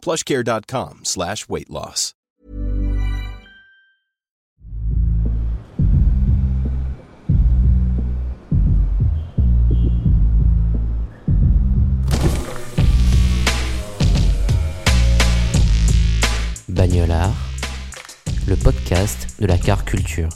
plushcare.com slash weight loss. Bagnolard, le podcast de la car culture.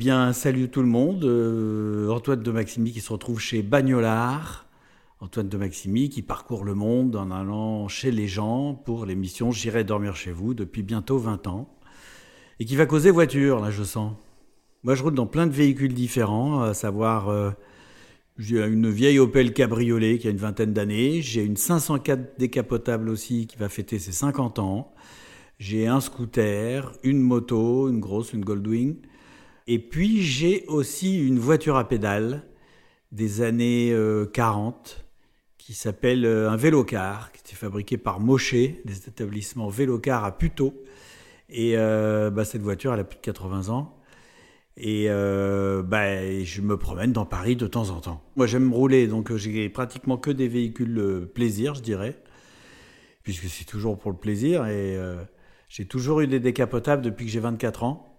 Bien, salut tout le monde. Euh, Antoine de Maximi qui se retrouve chez Bagnolard. Antoine de Maximi qui parcourt le monde en allant chez les gens pour l'émission J'irai dormir chez vous depuis bientôt 20 ans. Et qui va causer voiture, là, je sens. Moi, je roule dans plein de véhicules différents, à savoir, euh, j'ai une vieille Opel Cabriolet qui a une vingtaine d'années. J'ai une 504 décapotable aussi qui va fêter ses 50 ans. J'ai un scooter, une moto, une grosse, une Goldwing. Et puis j'ai aussi une voiture à pédales des années 40 qui s'appelle euh, un vélocar, qui était fabriqué par Moshe, des établissements vélocar à Puteaux. Et euh, bah, cette voiture, elle a plus de 80 ans. Et euh, bah, je me promène dans Paris de temps en temps. Moi, j'aime rouler, donc j'ai pratiquement que des véhicules plaisir, je dirais, puisque c'est toujours pour le plaisir. Et j'ai toujours eu des décapotables depuis que j'ai 24 ans.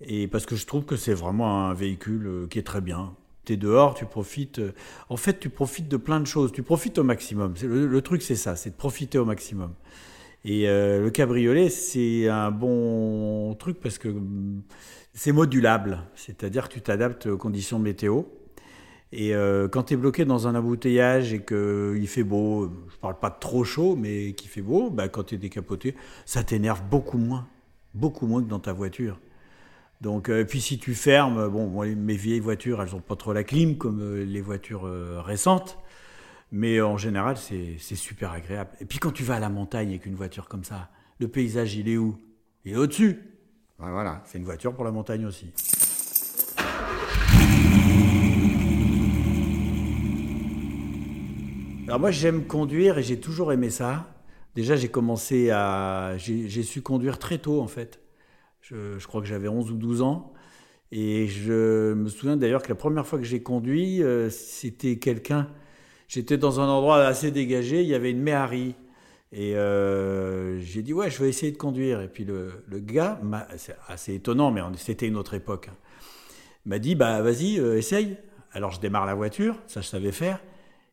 Et parce que je trouve que c'est vraiment un véhicule qui est très bien tu es dehors, tu profites. Euh, en fait, tu profites de plein de choses. Tu profites au maximum. Le, truc, c'est ça, c'est de profiter au maximum. Et euh, le cabriolet, c'est un bon truc parce que mm, c'est modulable. C'est-à-dire que tu t'adaptes aux conditions météo. Et euh, quand tu es bloqué dans un embouteillage et qu'il fait beau, je parle pas de trop chaud, mais qu'il fait beau, bah, quand tu es décapoté, ça t'énerve beaucoup moins. Beaucoup moins que dans ta voiture. Donc, euh, puis si tu fermes, bon, mes vieilles voitures, elles n'ont pas trop la clim comme euh, les voitures euh, récentes, mais en général, c'est super agréable. Et puis quand tu vas à la montagne avec une voiture comme ça, le paysage, il est où? Il est au-dessus. Ben voilà, c'est une voiture pour la montagne aussi. Alors moi, j'aime conduire et j'ai toujours aimé ça. Déjà, j'ai commencé à... J'ai su conduire très tôt, en fait. Je, crois que j'avais 11 ou 12 ans. Et je me souviens d'ailleurs que la première fois que j'ai conduit, euh, c'était quelqu'un. J'étais dans un endroit assez dégagé, il y avait une méhari. Et euh, j'ai dit, ouais, je vais essayer de conduire. Et puis le, gars, c'est assez étonnant, mais c'était une autre époque, hein, m'a dit, bah vas-y, euh, essaye. Alors je démarre la voiture, ça je savais faire.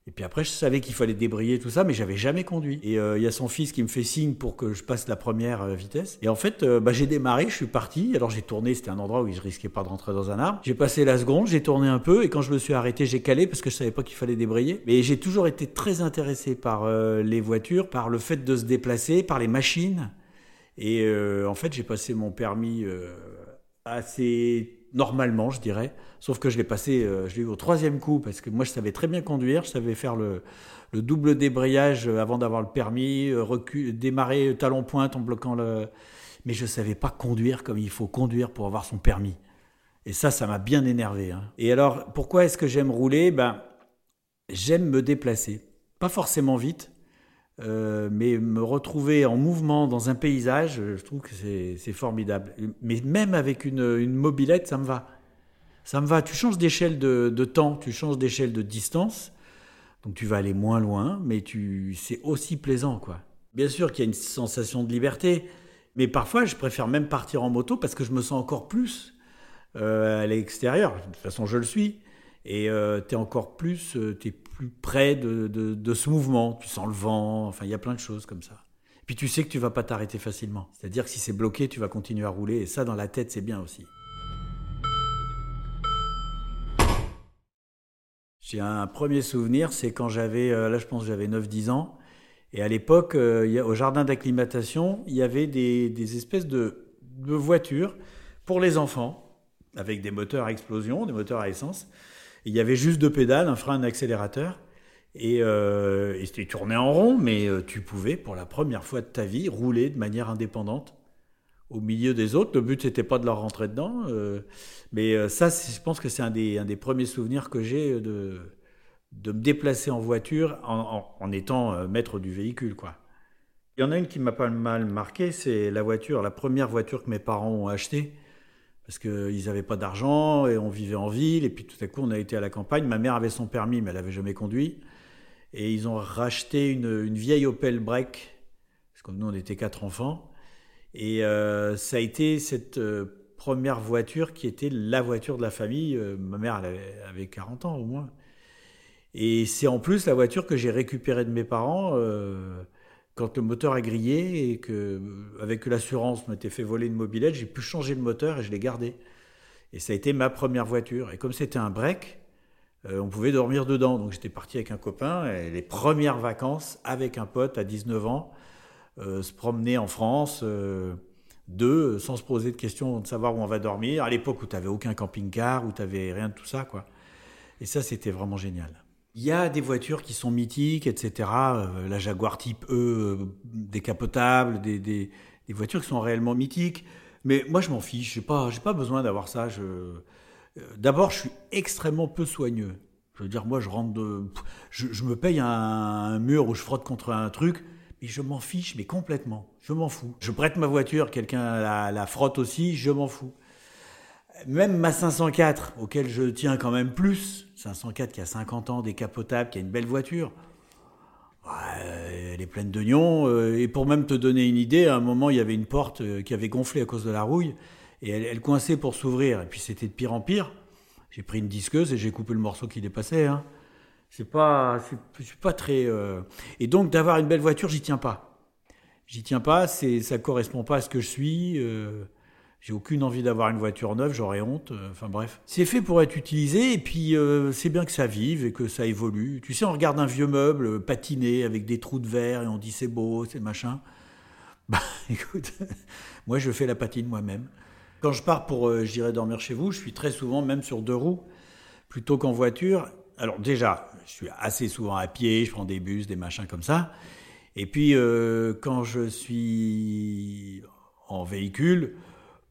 Et puis après, je savais qu'il fallait débrayer tout ça, mais j'avais jamais conduit. Et euh, il y a son fils qui me fait signe pour que je passe la première euh, vitesse. Et en fait, euh, bah, j'ai démarré, je suis parti. Alors j'ai tourné, c'était un endroit où je risquais pas de rentrer dans un arbre. J'ai passé la seconde, j'ai tourné un peu, et quand je me suis arrêté, j'ai calé parce que je savais pas qu'il fallait débrayer. Mais j'ai toujours été très intéressé par les voitures, par le fait de se déplacer, par les machines. Et en fait, j'ai passé mon permis assez normalement, je dirais. Sauf que je l'ai passé, euh, je l'ai eu au troisième coup parce que moi je savais très bien conduire, je savais faire le, double débrayage euh, avant d'avoir le permis, euh, démarrer talon pointe en bloquant le. Mais je savais pas conduire comme il faut conduire pour avoir son permis. Et ça, ça m'a bien énervé. Hein. Et alors, pourquoi est-ce que j'aime rouler? Ben, j'aime me déplacer, pas forcément vite. Mais me retrouver en mouvement dans un paysage, je trouve que c'est formidable. Mais même avec une, une mobilette, ça me va ça me va. Tu changes d'échelle de, temps, tu changes d'échelle de distance, donc tu vas aller moins loin, mais tu, c'est aussi plaisant, quoi. Bien sûr qu'il y a une sensation de liberté, mais parfois je préfère même partir en moto parce que je me sens encore plus euh, à l'extérieur. De toute façon, je le suis. Et euh, tu es encore plus, euh, plus près de, de, ce mouvement. Tu sens le vent, enfin, il y a plein de choses comme ça. Puis tu sais que tu vas pas t'arrêter facilement. C'est-à-dire que si c'est bloqué, tu vas continuer à rouler. Et ça, dans la tête, c'est bien aussi. J'ai un premier souvenir, c'est quand j'avais, euh, là je pense j'avais 9-10 ans, Et à l'époque, au jardin d'acclimatation, il y avait des, espèces de, de, voitures pour les enfants, avec des moteurs à explosion, des moteurs à essence. Il y avait juste deux pédales, un frein, un accélérateur. Et, euh, et en rond, mais tu pouvais, pour la première fois de ta vie, rouler de manière indépendante au milieu des autres. Le but, n'était pas de leur rentrer dedans. Euh, mais euh, ça, je pense que c'est un des, premiers souvenirs que j'ai de, me déplacer en voiture en, étant euh, maître du véhicule. Quoi. Il y en a une qui m'a pas mal marqué, c'est la voiture, la première voiture que mes parents ont achetée. Parce qu'ils n'avaient pas d'argent et on vivait en ville. Et puis tout à coup, on a été à la campagne. Ma mère avait son permis, mais elle n'avait jamais conduit. Et ils ont racheté une, vieille Opel Break. Parce que nous, on était quatre enfants. Et euh, ça a été cette euh, première voiture qui était la voiture de la famille. Euh, ma mère elle avait, 40 ans au moins. Et c'est en plus la voiture que j'ai récupérée de mes parents quand le moteur a grillé et que, avec l'assurance m'était fait voler une mobilette, j'ai pu changer le moteur et je l'ai gardé. Et ça a été ma première voiture. Et comme c'était un break, on pouvait dormir dedans. Donc j'étais parti avec un copain. Et les premières vacances avec un pote à 19 ans, euh, se promener en France, euh, deux, sans se poser de questions de savoir où on va dormir, à l'époque où tu n'avais aucun camping-car, où tu n'avais rien de tout ça. quoi. Et ça, c'était vraiment génial. Il y a des voitures qui sont mythiques, etc. Euh, la Jaguar Type E, décapotable, des, des, voitures qui sont réellement mythiques. Mais moi, je m'en fiche. Pas, j'ai pas besoin d'avoir ça. Je... D'abord, je suis extrêmement peu soigneux. Je veux dire, moi, je rentre je, je me paye un, mur où je frotte contre un truc. Et je m'en fiche, mais complètement. Je m'en fous. Je prête ma voiture, quelqu'un la, frotte aussi, je m'en fous. Même ma 504, auquel je tiens quand même plus, 504 qui a 50 ans, décapotable, qui a une belle voiture, elle est pleine d'oignons. Euh, et pour même te donner une idée, à un moment, il y avait une porte euh, qui avait gonflé à cause de la rouille, et elle, coinçait pour s'ouvrir. Et puis c'était de pire en pire. J'ai pris une disqueuse et j'ai coupé le morceau qui dépassait. Hein. C'est pas, suis pas très. Euh, et donc d'avoir une belle voiture, j'y tiens pas. J'y tiens pas. C'est, ça correspond pas à ce que je suis. J'ai aucune envie d'avoir une voiture neuve, j'aurais honte. Euh, enfin bref, c'est fait pour être utilisé et puis c'est bien que ça vive et que ça évolue. Tu sais, on regarde un vieux meuble patiné avec des trous de verre et on dit c'est beau, c'est machin. Bah écoute, moi je fais la patine moi-même. Quand je pars pour, j'irai dormir chez vous, je suis très souvent même sur deux roues plutôt qu'en voiture. Alors déjà, je suis assez souvent à pied, je prends des bus, des machins comme ça. Et puis, euh, quand je suis en véhicule,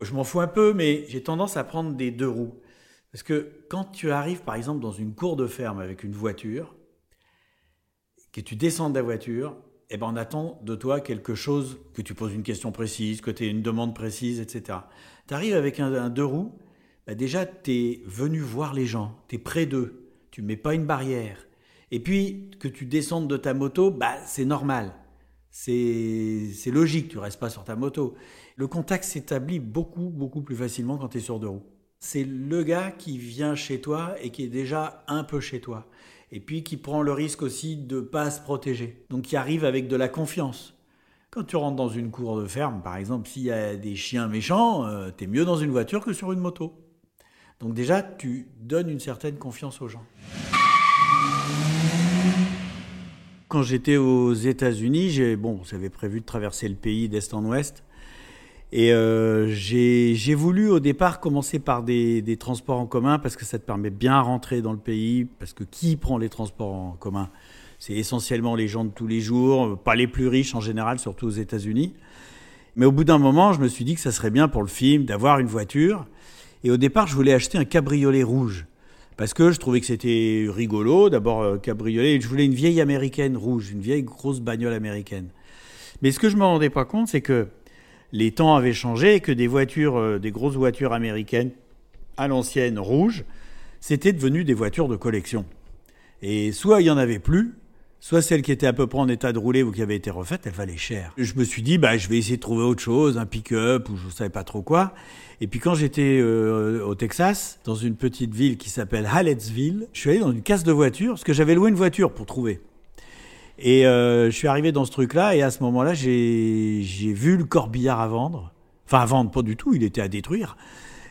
je m'en fous un peu, mais j'ai tendance à prendre des deux roues. Parce que quand tu arrives, par exemple, dans une cour de ferme avec une voiture, que tu descends de la voiture, eh ben on attend de toi quelque chose, que tu poses une question précise, que tu aies une demande précise, etc. Tu arrives avec un, deux roues, bah déjà, tu es venu voir les gens, tu es près d'eux tu mets pas une barrière. Et puis, que tu descendes de ta moto, bah, c'est normal. C'est logique, tu restes pas sur ta moto. Le contact s'établit beaucoup, beaucoup plus facilement quand tu es sur deux roues. C'est le gars qui vient chez toi et qui est déjà un peu chez toi. Et puis qui prend le risque aussi de pas se protéger. Donc qui arrive avec de la confiance. Quand tu rentres dans une cour de ferme, par exemple, s'il y a des chiens méchants, euh, tu es mieux dans une voiture que sur une moto. Donc déjà, tu donnes une certaine confiance aux gens. Quand j'étais aux États-Unis, j'ai bon, j'avais prévu de traverser le pays d'est en ouest. Et euh, j'ai voulu au départ commencer par des, des, transports en commun parce que ça te permet bien rentrer dans le pays. Parce que qui prend les transports en commun? C'est essentiellement les gens de tous les jours, pas les plus riches en général, surtout aux États-Unis. Mais au bout d'un moment, je me suis dit que ça serait bien pour le film d'avoir une voiture. Et au départ, je voulais acheter un cabriolet rouge parce que je trouvais que c'était rigolo. D'abord, euh, cabriolet, je voulais une vieille américaine rouge, une vieille grosse bagnole américaine. Mais ce que je me rendais pas compte, c'est que les temps avaient changé et que des voitures, euh, des grosses voitures américaines à l'ancienne rouges, c'était devenu des voitures de collection. Et soit il y en avait plus, soit celle qui était à peu près en état de rouler ou qui avait été refaite, elle valait cher. Je me suis dit, bah, je vais essayer de trouver autre chose, un pick-up ou je ne savais pas trop quoi. Et puis quand j'étais euh, au Texas, dans une petite ville qui s'appelle Hallettsville, je suis allé dans une casse de voiture, parce que j'avais loué une voiture pour trouver. Et euh, je suis arrivé dans ce truc-là, et à ce moment-là, j'ai vu le corbillard à vendre. Enfin, à vendre, pas du tout, il était à détruire.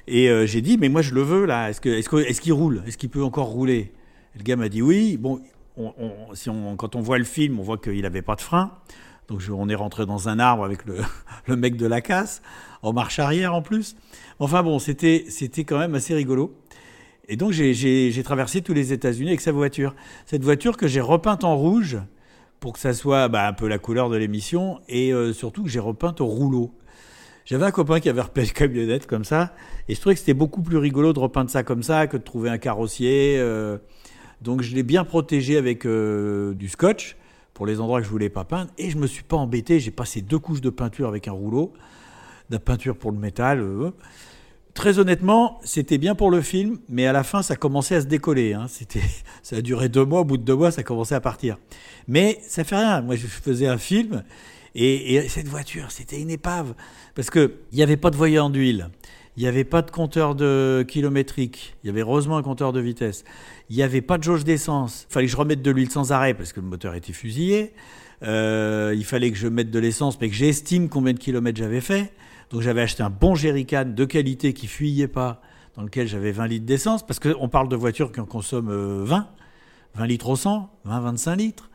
Et euh, j'ai dit, mais moi je le veux là, est-ce qu'il est est qu'il roule? Est-ce qu'il peut encore rouler? Le gars m'a dit oui. Bon, si on, quand on voit le film, on voit qu'il n'avait pas de frein. Donc on est rentré dans un arbre avec le, le, mec de la casse, en marche arrière en plus. Enfin bon, c'était quand même assez rigolo. Et donc j'ai traversé tous les États-Unis avec sa voiture. Cette voiture que j'ai repeinte en rouge pour que ça soit bah, un peu la couleur de l'émission et euh, surtout que j'ai repeinte au rouleau. J'avais un copain qui avait repéré une camionnette comme ça et je trouvais que c'était beaucoup plus rigolo de repeindre ça comme ça que de trouver un carrossier. Euh. donc je l'ai bien protégé avec euh, du scotch pour les endroits que je voulais pas peindre et je me suis pas embêté. J'ai passé deux couches de peinture avec un rouleau, de la peinture pour le métal. Très honnêtement, c'était bien pour le film, mais à la fin, ça commençait à se décoller. Hein. C'était, ça a duré deux mois. Au bout de deux mois, ça commençait à partir. Mais ça fait rien. Moi, je faisais un film, et, cette voiture, c'était une épave, parce que il n'y avait pas de voyant d'huile, il n'y avait pas de compteur de kilométrique, il y avait heureusement un compteur de vitesse, il n'y avait pas de jauge d'essence. Il fallait que je remette de l'huile sans arrêt parce que le moteur était fusillé. Euh, il fallait que je mette de l'essence, mais que j'estime combien de kilomètres j'avais fait. Donc j'avais acheté un bon jerrycan de qualité qui fuyait pas, dans lequel j'avais 20 litres d'essence, parce qu'on parle de voitures qui en consomment 20, euh, 20 litres au 100, 20, 25 litres.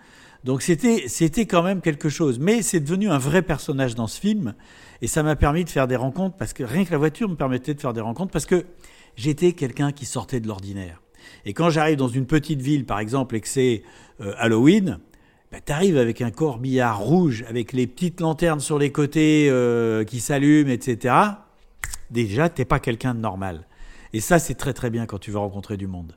Donc c'était, c'était quand même quelque chose. Mais c'est devenu un vrai personnage dans ce film, et ça m'a permis de faire des rencontres, parce que rien que la voiture me permettait de faire des rencontres, parce que j'étais quelqu'un qui sortait de l'ordinaire. Et quand j'arrive dans une petite ville, par exemple, et que c'est euh, Halloween, bah, tu arrives avec un corbillard rouge, avec les petites lanternes sur les côtés euh, qui s'allument, etc. Déjà, t'es pas quelqu'un de normal. Et ça, c'est très très bien quand tu veux rencontrer du monde.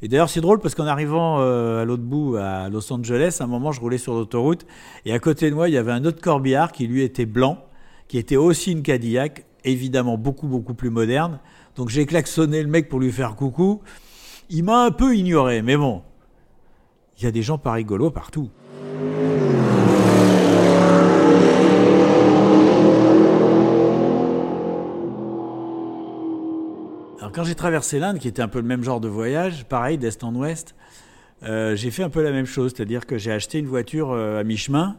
Et d'ailleurs, c'est drôle parce qu'en arrivant euh, à l'autre bout, à Los Angeles, à un moment, je roulais sur l'autoroute et à côté de moi, il y avait un autre corbillard qui lui était blanc, qui était aussi une Cadillac, évidemment beaucoup beaucoup plus moderne. Donc j'ai klaxonné le mec pour lui faire coucou. Il m'a un peu ignoré, mais bon, il y a des gens pas rigolos partout. Quand j'ai traversé l'Inde, qui était un peu le même genre de voyage, pareil d'est en ouest, euh, j'ai fait un peu la même chose, c'est-à-dire que j'ai acheté une voiture euh, à mi-chemin,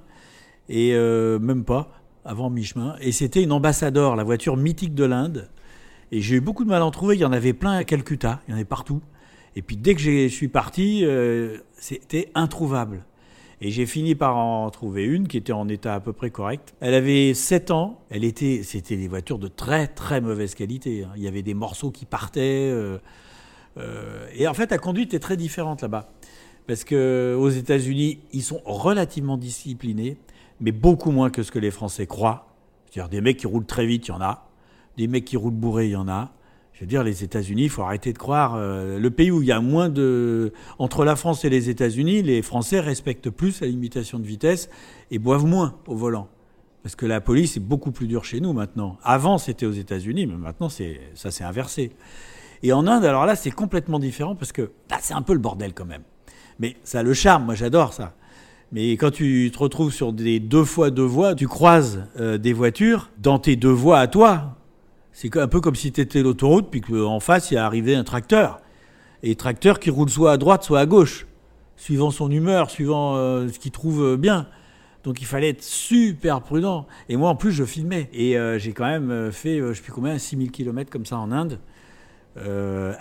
et euh, même pas, avant mi-chemin, et c'était une ambassadeur, la voiture mythique de l'Inde, et j'ai eu beaucoup de mal à en trouver, il y en avait plein à Calcutta, il y en avait partout. Et puis dès que je suis parti, euh, c'était introuvable. Et j'ai fini par en trouver une qui était en état à peu près correct. Elle avait 7 ans. Elle était, c'était des voitures de très très mauvaise qualité. Hein. Il y avait des morceaux qui partaient. Euh, euh, et en fait, la conduite est très différente là-bas. Parce que aux États-Unis, ils sont relativement disciplinés, mais beaucoup moins que ce que les Français croient. C'est-à-dire des mecs qui roulent très vite, il y en a. Des mecs qui roulent bourrés, il y en a. Je veux dire, les États-Unis, il faut arrêter de croire. Euh, le pays où il y a moins de. Entre la France et les États-Unis, les Français respectent plus la limitation de vitesse et boivent moins au volant. Parce que la police est beaucoup plus dure chez nous maintenant. Avant, c'était aux États-Unis, mais maintenant, ça s'est inversé. Et en Inde, alors là, c'est complètement différent parce que là, c'est un peu le bordel quand même. Mais ça a le charme, moi j'adore ça. Mais quand tu te retrouves sur des deux fois deux voies, tu croises euh, des voitures dans tes deux voies à toi, c'est un peu comme si tu étais l'autoroute, puis qu'en face, il y a arrivé un tracteur. Et tracteur qui roule soit à droite, soit à gauche, suivant son humeur, suivant euh, ce qu'il trouve bien. Donc il fallait être super prudent. Et moi, en plus, je filmais. Et euh, j'ai quand même euh, fait, je sais plus combien, 6000 km comme ça en Inde.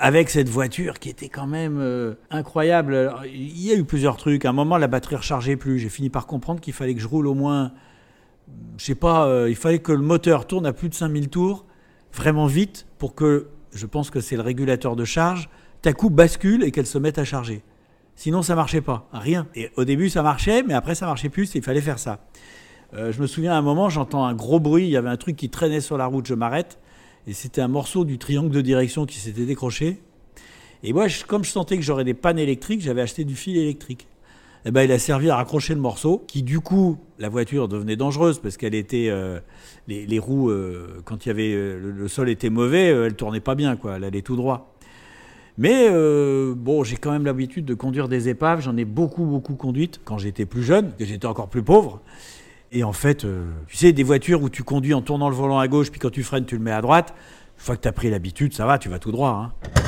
avec cette voiture qui était quand même incroyable. il y a eu plusieurs trucs. À un moment, la batterie rechargeait plus. J'ai fini par comprendre qu'il fallait que je roule au moins, je sais pas, il fallait que le moteur tourne à plus de 5000 tours vraiment vite pour que, je pense que c'est le régulateur de charge, ta coupe bascule et qu'elle se mette à charger. Sinon, ça marchait pas, rien. Et au début, ça marchait, mais après, ça marchait plus, il fallait faire ça. Euh, je me souviens à un moment, j'entends un gros bruit, il y avait un truc qui traînait sur la route, je m'arrête, et c'était un morceau du triangle de direction qui s'était décroché. Et moi, comme je sentais que j'aurais des pannes électriques, j'avais acheté du fil électrique eh ben, il a servi à raccrocher le morceau, qui du coup, la voiture devenait dangereuse parce qu'elle était, euh, les, roues, euh, quand il y avait, euh, le, sol était mauvais, elle tournait pas bien, quoi, elle allait tout droit. Mais bon, j'ai quand même l'habitude de conduire des épaves, j'en ai beaucoup, beaucoup conduites quand j'étais plus jeune, que j'étais encore plus pauvre. Et en fait, tu sais, des voitures où tu conduis en tournant le volant à gauche, puis quand tu freines, tu le mets à droite, une fois que tu as pris l'habitude, ça va, tu vas tout droit. Hein.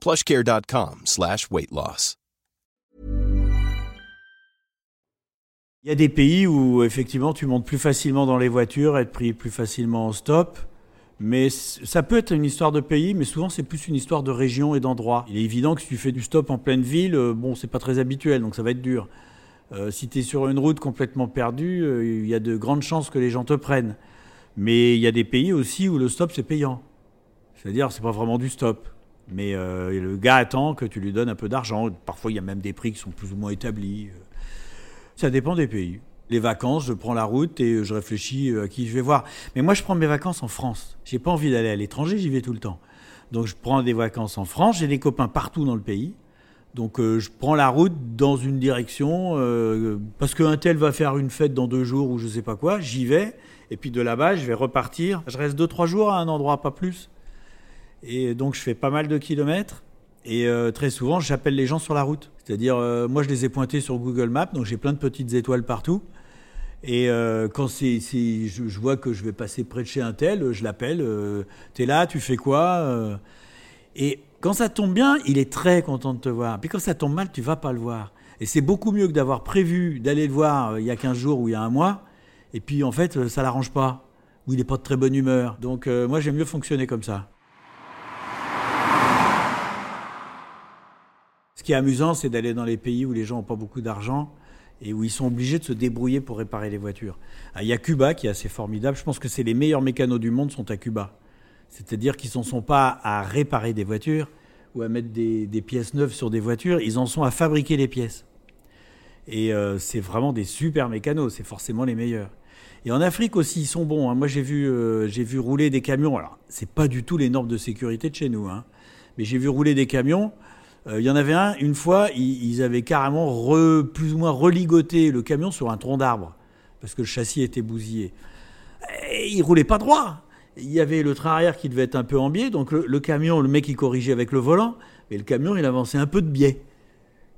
plushcare.com slash weight loss. Il y a des pays où effectivement tu montes plus facilement dans les voitures, être pris plus facilement en stop. Mais ça peut être une histoire de pays, mais souvent c'est plus une histoire de région et d'endroit. Il est évident que si tu fais du stop en pleine ville, euh, bon, c'est pas très habituel, donc ça va être dur. Euh, si tu es sur une route complètement perdue, euh, il y a de grandes chances que les gens te prennent. Mais il y a des pays aussi où le stop c'est payant. C'est-à-dire c'est pas vraiment du stop. Mais le gars attend que tu lui donnes un peu d'argent. Parfois il y a même des prix qui sont plus ou moins établis. Ça dépend des pays. Les vacances, je prends la route et je réfléchis à qui je vais voir. Mais moi, je prends mes vacances en France. J'ai pas envie d'aller à l'étranger, j'y vais tout le temps. Donc, je prends des vacances en France. J'ai des copains partout dans le pays. Donc, euh, je prends la route dans une direction euh, parce qu'un tel va faire une fête dans deux jours ou je sais pas quoi. J'y vais. Et puis de là-bas, je vais repartir. Je reste deux, trois jours à un endroit, pas plus. Et donc, je fais pas mal de kilomètres. Et euh, très souvent, j'appelle les gens sur la route. C'est-à-dire, euh, moi, je les ai pointés sur Google Maps, donc j'ai plein de petites étoiles partout. Et euh, quand je, vois que je vais passer près de chez un tel, je l'appelle. T'es là, tu fais quoi Et quand ça tombe bien, il est très content de te voir. Puis quand ça tombe mal, tu vas pas le voir. Et c'est beaucoup mieux que d'avoir prévu d'aller le voir il y a 15 jours ou il y a un mois. Et puis en fait, ça l'arrange pas. Ou il n'est pas de très bonne humeur. Donc moi, j'aime mieux fonctionner comme ça. Qui est amusant, c'est d'aller dans les pays où les gens n'ont pas beaucoup d'argent et où ils sont obligés de se débrouiller pour réparer les voitures. Ah, il y a Cuba qui est assez formidable. Je pense que c'est les meilleurs mécanos du monde sont à Cuba. C'est-à-dire qu'ils n'en sont pas à réparer des voitures ou à mettre des, pièces neuves sur des voitures, ils en sont à fabriquer les pièces. Et euh, c'est vraiment des super mécanos, c'est forcément les meilleurs. Et en Afrique aussi, ils sont bons. Hein. Moi, j'ai vu, euh, vu rouler des camions. Alors, c'est pas du tout les normes de sécurité de chez nous, hein. mais j'ai vu rouler des camions euh, il y en avait un, une fois, ils, avaient carrément plus ou moins religoté le camion sur un tronc d'arbre, parce que le châssis était bousillé. Et il roulait pas droit. Il y avait le train arrière qui devait être un peu en biais, donc le, camion, le mec il corrigeait avec le volant, mais le camion il avançait un peu de biais.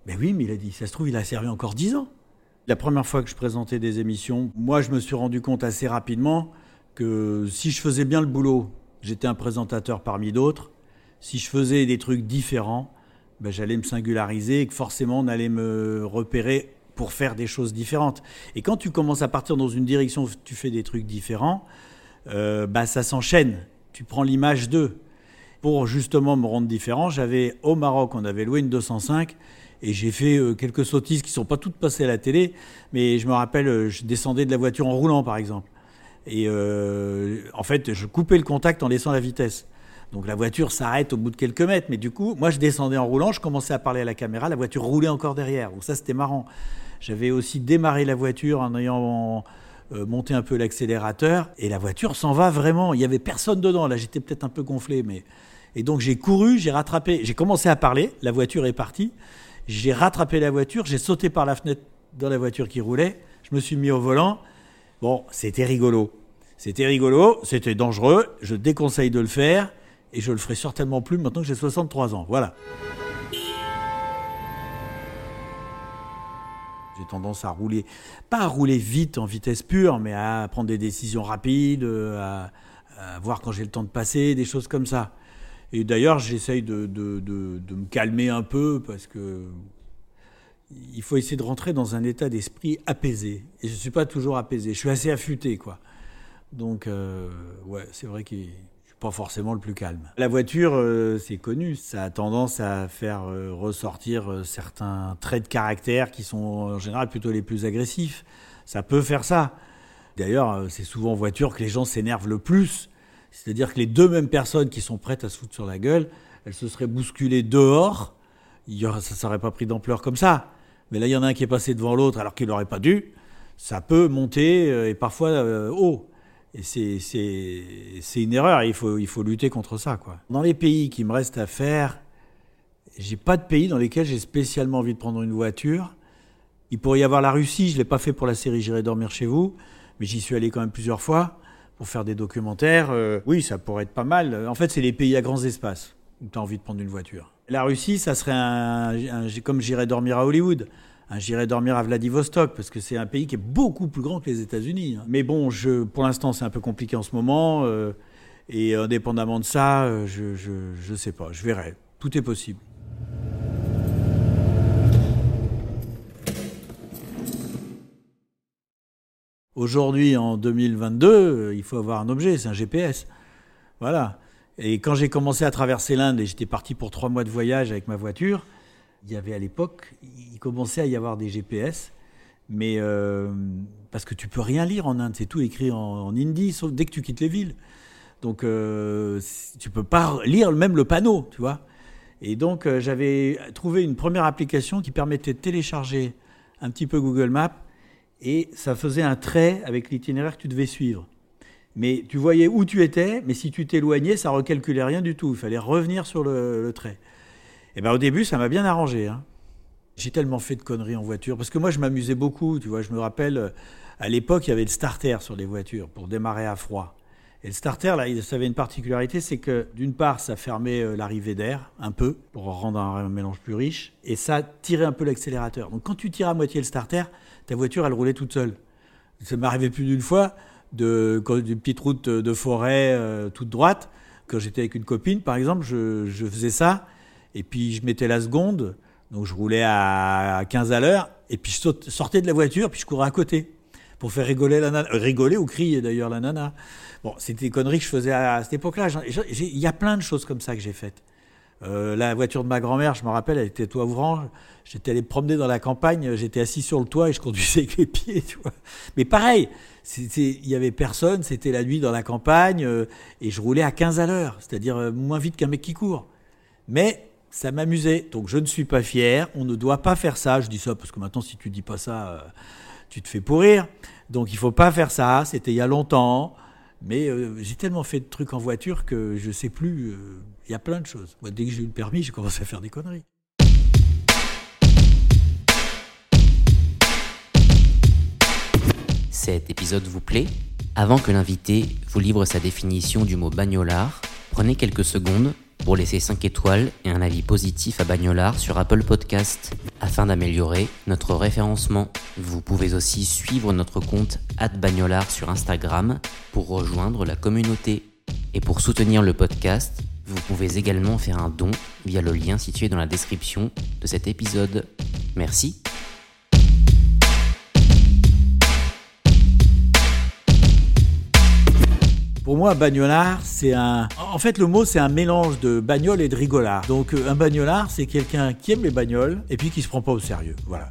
Mais oui, mais il a dit, ça se trouve, il a servi encore dix ans. La première fois que je présentais des émissions, moi je me suis rendu compte assez rapidement que si je faisais bien le boulot, j'étais un présentateur parmi d'autres. Si je faisais des trucs différents, ben, j'allais me singulariser et que forcément on allait me repérer pour faire des choses différentes. Et quand tu commences à partir dans une direction où tu fais des trucs différents, euh, bah, ça s'enchaîne. Tu prends l'image d'eux. Pour justement me rendre différent, j'avais au Maroc, on avait loué une 205 et j'ai fait euh, quelques sottises qui ne sont pas toutes passées à la télé, mais je me rappelle, euh, je descendais de la voiture en roulant par exemple. Et en fait, je coupais le contact en laissant la vitesse. Donc la voiture s'arrête au bout de quelques mètres, mais du coup, moi je descendais en roulant, je commençais à parler à la caméra, la voiture roulait encore derrière. Donc ça c'était marrant. J'avais aussi démarré la voiture en ayant euh, monté un peu l'accélérateur, et la voiture s'en va vraiment. Il n'y avait personne dedans. Là j'étais peut-être un peu gonflé, mais et donc j'ai couru, j'ai rattrapé, j'ai commencé à parler, la voiture est partie, j'ai rattrapé la voiture, j'ai sauté par la fenêtre dans la voiture qui roulait, je me suis mis au volant. Bon, c'était rigolo. C'était rigolo, c'était dangereux, je déconseille de le faire et je le ferai certainement plus maintenant que j'ai 63 ans. Voilà. J'ai tendance à rouler, pas à rouler vite en vitesse pure, mais à prendre des décisions rapides, à, voir quand j'ai le temps de passer, des choses comme ça. Et d'ailleurs, j'essaye de, me calmer un peu parce que il faut essayer de rentrer dans un état d'esprit apaisé. Et je ne suis pas toujours apaisé. Je suis assez affûté, quoi. Donc, euh, ouais, c'est vrai qu'il pas forcément le plus calme. La voiture, euh, c'est connu, ça a tendance à faire euh, ressortir euh, certains traits de caractère qui sont en général plutôt les plus agressifs. Ça peut faire ça. D'ailleurs, c'est souvent en voiture que les gens s'énervent le plus. C'est-à-dire que les deux mêmes personnes qui sont prêtes à se foutre sur la gueule, elles se seraient bousculées dehors. Il y aurait, ça ne serait pas pris d'ampleur comme ça. Mais là, il y en a un qui est passé devant l'autre alors qu'il n'aurait pas dû. Ça peut monter et parfois haut. Et c'est une erreur, il faut, il faut lutter contre ça. Dans les pays qui me restent à faire, j'ai pas de pays dans lesquels j'ai spécialement envie de prendre une voiture. Il pourrait y avoir la Russie, je ne l'ai pas fait pour la série J'irai dormir chez vous, mais j'y suis allé quand même plusieurs fois pour faire des documentaires. Euh, oui, ça pourrait être pas mal. En fait, c'est les pays à grands espaces où tu as envie de prendre une voiture. La Russie, ça serait comme J'irai dormir à Hollywood. J'irai dormir à Vladivostok parce que c'est un pays qui est beaucoup plus grand que les États-Unis. Mais bon, je, pour l'instant, c'est un peu compliqué en ce moment. Euh, et indépendamment de ça, euh, je ne sais pas. Je verrai. Tout est possible. Aujourd'hui, en 2022, euh, il faut avoir un objet, c'est un GPS. Voilà. Et quand j'ai commencé à traverser l'Inde et j'étais parti pour trois mois de voyage avec ma voiture, il y avait à l'époque, il commençait à y avoir des GPS, mais euh, parce que tu peux rien lire en Inde, c'est tout écrit en, hindi, sauf dès que tu quittes les villes. Donc euh, tu peux pas lire même le panneau, tu vois. Et donc euh, j'avais trouvé une première application qui permettait de télécharger un petit peu Google Maps et ça faisait un trait avec l'itinéraire que tu devais suivre. Mais tu voyais où tu étais, mais si tu t'éloignais, ça recalculait rien du tout. Il fallait revenir sur le trait. Et eh ben au début, ça m'a bien arrangé. Hein. J'ai tellement fait de conneries en voiture parce que moi, je m'amusais beaucoup. Tu vois, je me rappelle à l'époque, il y avait le starter sur les voitures pour démarrer à froid. Et le starter, là, ça avait une particularité, c'est que d'une part, ça fermait euh, l'arrivée d'air un peu pour rendre un mélange plus riche, et ça tirait un peu l'accélérateur. Donc quand tu tires à moitié le starter, ta voiture, elle roulait toute seule. Ça arrivé plus d'une fois de d'une petite route de forêt euh, toute droite. Quand j'étais avec une copine, par exemple, je faisais ça et puis je mettais la seconde, donc je roulais à 15 à l'heure, et puis je sortais de la voiture, puis je courais à côté pour faire rigoler la nana, euh, rigoler ou crier d'ailleurs la nana. Bon, c'était des conneries que je faisais à, cette époque-là. Il y a plein de choses comme ça que j'ai faites. Euh, la voiture de ma grand-mère, je me rappelle, elle était toit ouvrant. J'étais allé promener dans la campagne, j'étais assis sur le toit et je conduisais avec les pieds. Tu vois. Mais pareil, il y avait personne, c'était la nuit dans la campagne euh, et je roulais à 15 à l'heure, c'est-à-dire moins vite qu'un mec qui court. Mais ça m'amusait. Donc je ne suis pas fier, on ne doit pas faire ça. Je dis ça parce que maintenant, si tu dis pas ça, euh, tu te fais pourrir. Donc il faut pas faire ça, c'était il y a longtemps. Mais euh, j'ai tellement fait de trucs en voiture que je sais plus. Euh, il y a plein de choses. Moi, dès que j'ai eu le permis, j'ai commencé à faire des conneries. Cet épisode vous plaît? Avant que l'invité vous livre sa définition du mot bagnolard, prenez quelques secondes pour laisser 5 étoiles et un avis positif à Bagnolard sur Apple Podcast afin d'améliorer notre référencement. Vous pouvez aussi suivre notre compte Bagnolard sur Instagram pour rejoindre la communauté. Et pour soutenir le podcast, vous pouvez également faire un don via le lien situé dans la description de cet épisode. Merci Pour moi, bagnolard, c'est un. En fait, le mot, c'est un mélange de bagnole et de rigolard. Donc, euh, un bagnolard, c'est quelqu'un qui aime les bagnoles et puis qui se prend pas au sérieux. Voilà.